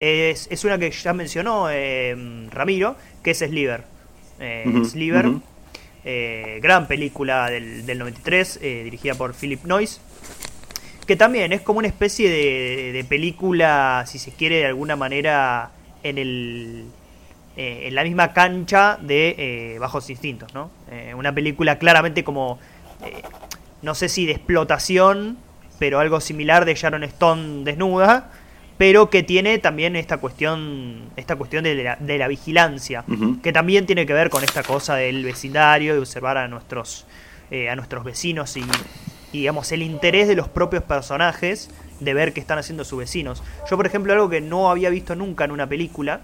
es, es una que ya mencionó eh, Ramiro, que es Sliver. Eh, Sliver, eh, gran película del, del 93, eh, dirigida por Philip Noyce, que también es como una especie de, de película, si se quiere, de alguna manera en el en la misma cancha de Bajos Instintos, ¿no? Una película claramente como, no sé si de explotación, pero algo similar de Sharon Stone desnuda, pero que tiene también esta cuestión, esta cuestión de la, de la vigilancia, que también tiene que ver con esta cosa del vecindario, de observar a nuestros, eh, a nuestros vecinos y, y, digamos, el interés de los propios personajes de ver qué están haciendo sus vecinos. Yo, por ejemplo, algo que no había visto nunca en una película,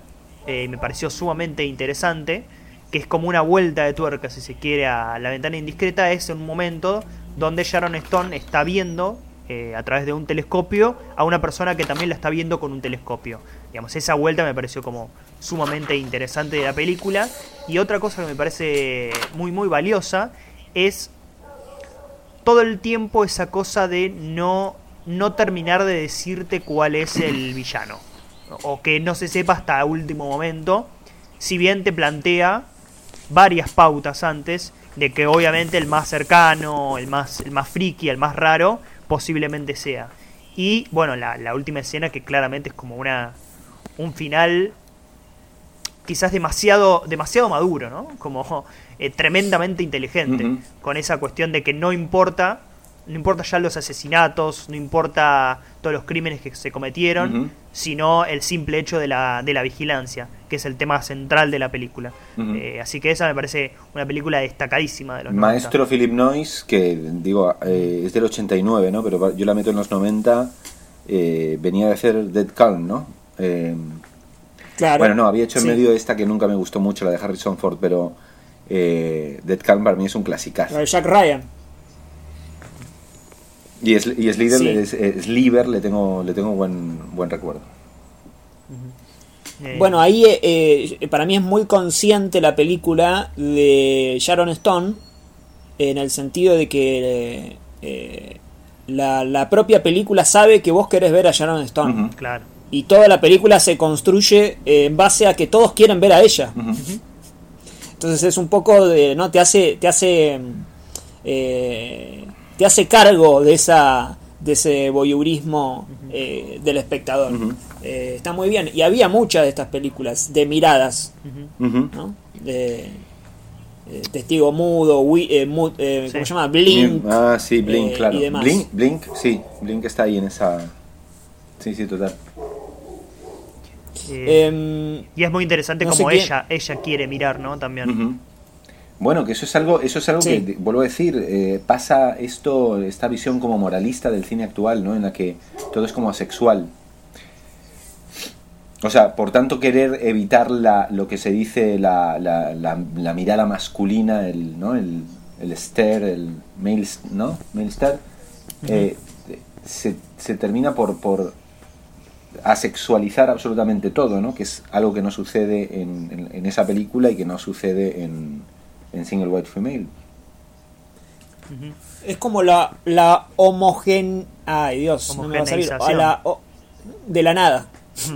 eh, me pareció sumamente interesante, que es como una vuelta de tuerca, si se quiere, a la ventana indiscreta, es un momento donde Sharon Stone está viendo eh, a través de un telescopio a una persona que también la está viendo con un telescopio. Digamos, esa vuelta me pareció como sumamente interesante de la película. Y otra cosa que me parece muy, muy valiosa es todo el tiempo esa cosa de no, no terminar de decirte cuál es el villano. O que no se sepa hasta último momento. Si bien te plantea varias pautas antes de que obviamente el más cercano, el más, el más friki, el más raro, posiblemente sea. Y bueno, la, la última escena que claramente es como una un final quizás demasiado demasiado maduro, ¿no? Como eh, tremendamente inteligente con esa cuestión de que no importa no importa ya los asesinatos, no importa todos los crímenes que se cometieron, sino el simple hecho de la, de la vigilancia, que es el tema central de la película. Eh, así que esa me parece una película destacadísima de los Maestro Philip Noyce, que digo, eh, es del 89, ¿no? Pero yo la meto en los 90, eh, venía de hacer Dead Calm, ¿no? Eh, Claro. bueno, no, había hecho en Sí. medio esta que nunca me gustó mucho, la de Harrison Ford, pero eh, Dead Calm para mí es un clasicazo. La de Jack Ryan. Y, es, y Slither, Sí. es- eh, Sliver le tengo, le tengo buen, buen recuerdo. Eh, Bueno, ahí eh, eh, para mí es muy consciente la película de Sharon Stone en el sentido de que eh, la, la propia película sabe que vos querés ver a Sharon Stone claro. y toda la película se construye en base a que todos quieren ver a ella. Entonces es un poco de, no te hace, te hace, eh, te hace cargo de esa, de ese voyeurismo eh, del espectador. Eh, está muy bien y había muchas de estas películas de miradas. ¿no? De, eh, Testigo mudo, Wi- eh, eh, ¿cómo Sí. se llama? Blink. Ah, sí, Blink, eh, claro. y demás. Blink, Blink, sí, Blink está ahí en esa... Sí, sí, total. Eh, Em, y es muy interesante no como ella ella quiere mirar, ¿no? También. Bueno, que eso es algo, eso es algo Sí. que vuelvo a decir, eh, pasa esto, esta visión como moralista del cine actual, ¿no? En la que todo es como asexual. O sea, por tanto querer evitar la, lo que se dice la, la, la, la mirada masculina, el, ¿no? El, el stare, el male, ¿no? Male stare, eh, se, se termina por, por asexualizar absolutamente todo, ¿no? Que es algo que no sucede en, en- en esa película y que no sucede en, en Single White Female. Es como la, la homogen... Ay Dios, no me va a salir. A la, o- de la nada.